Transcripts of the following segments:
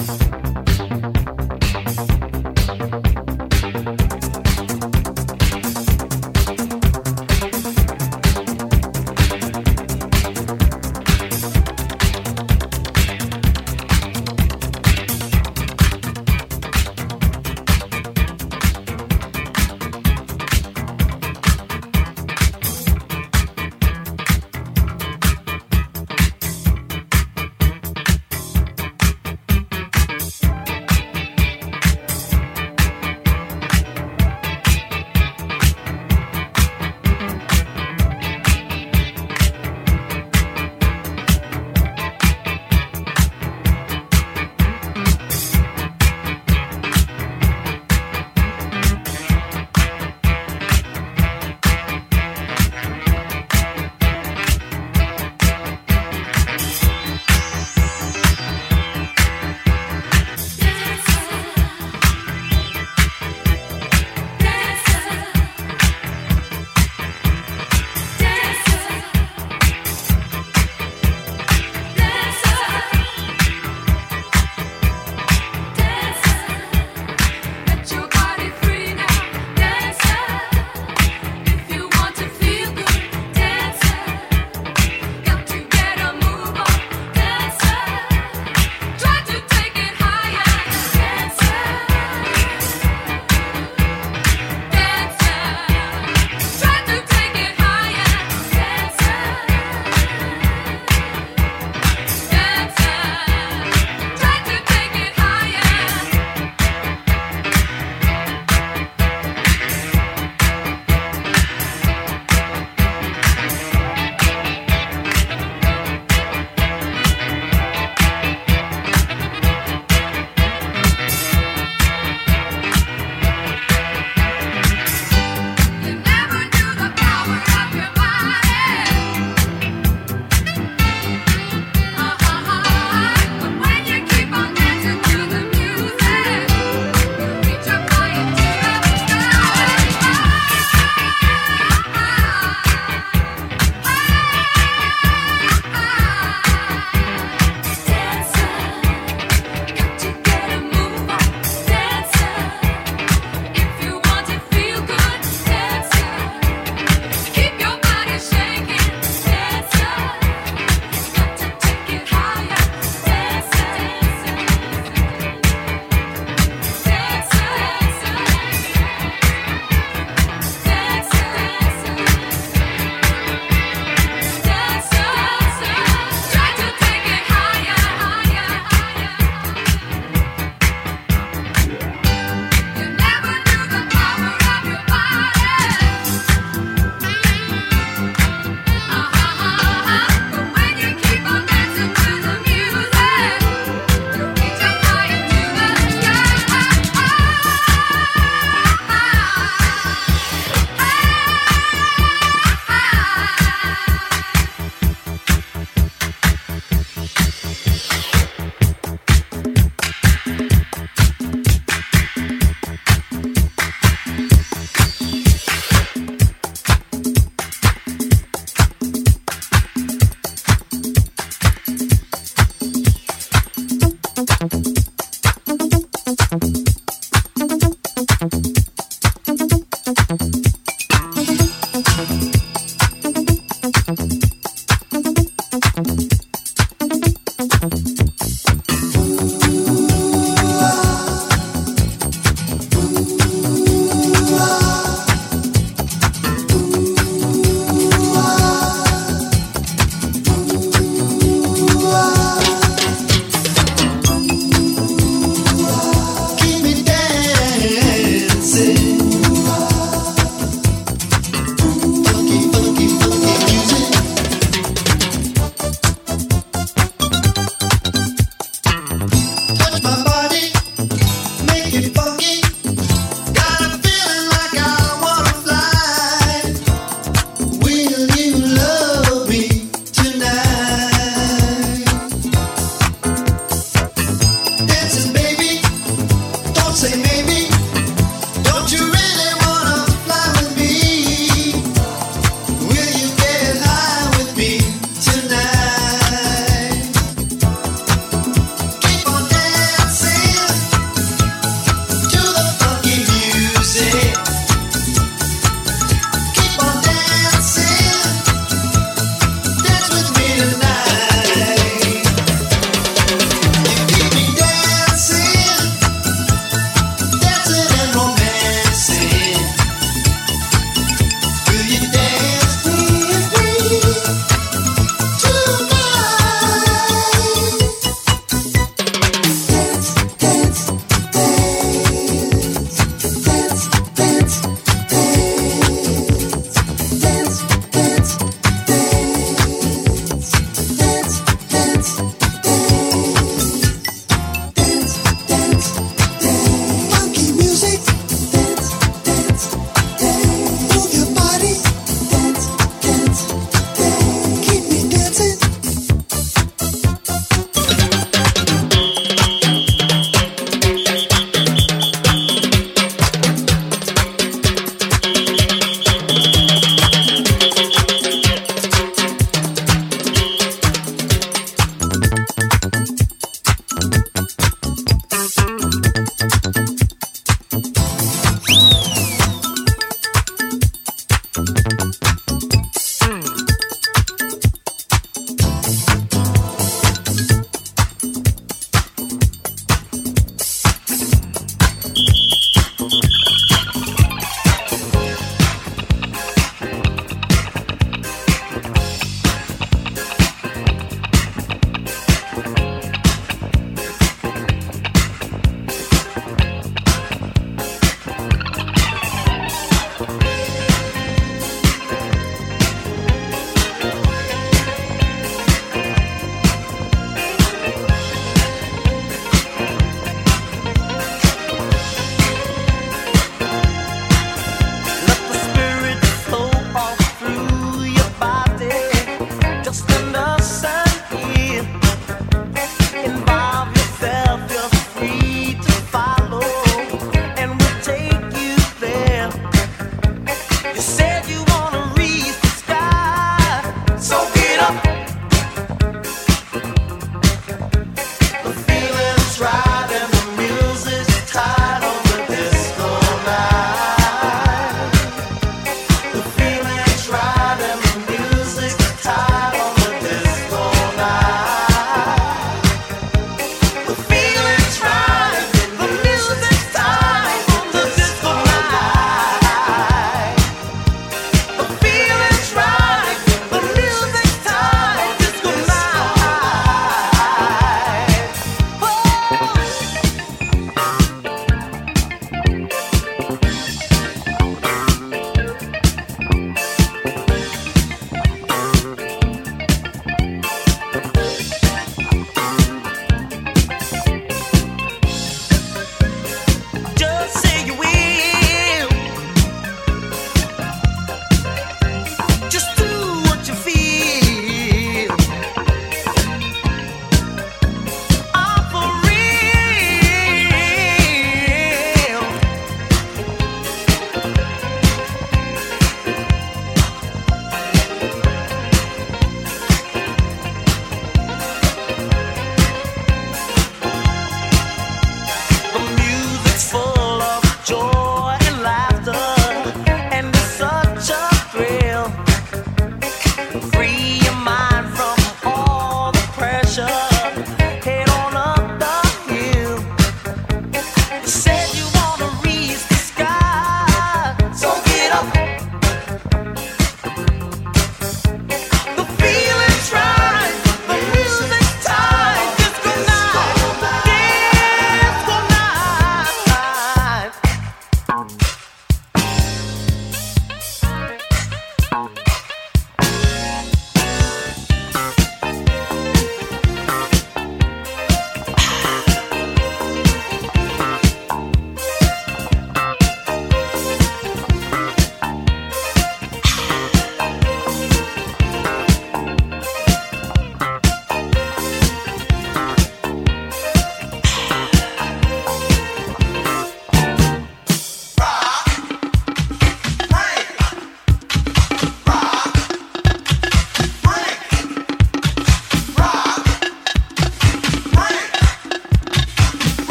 Mix,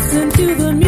listen to the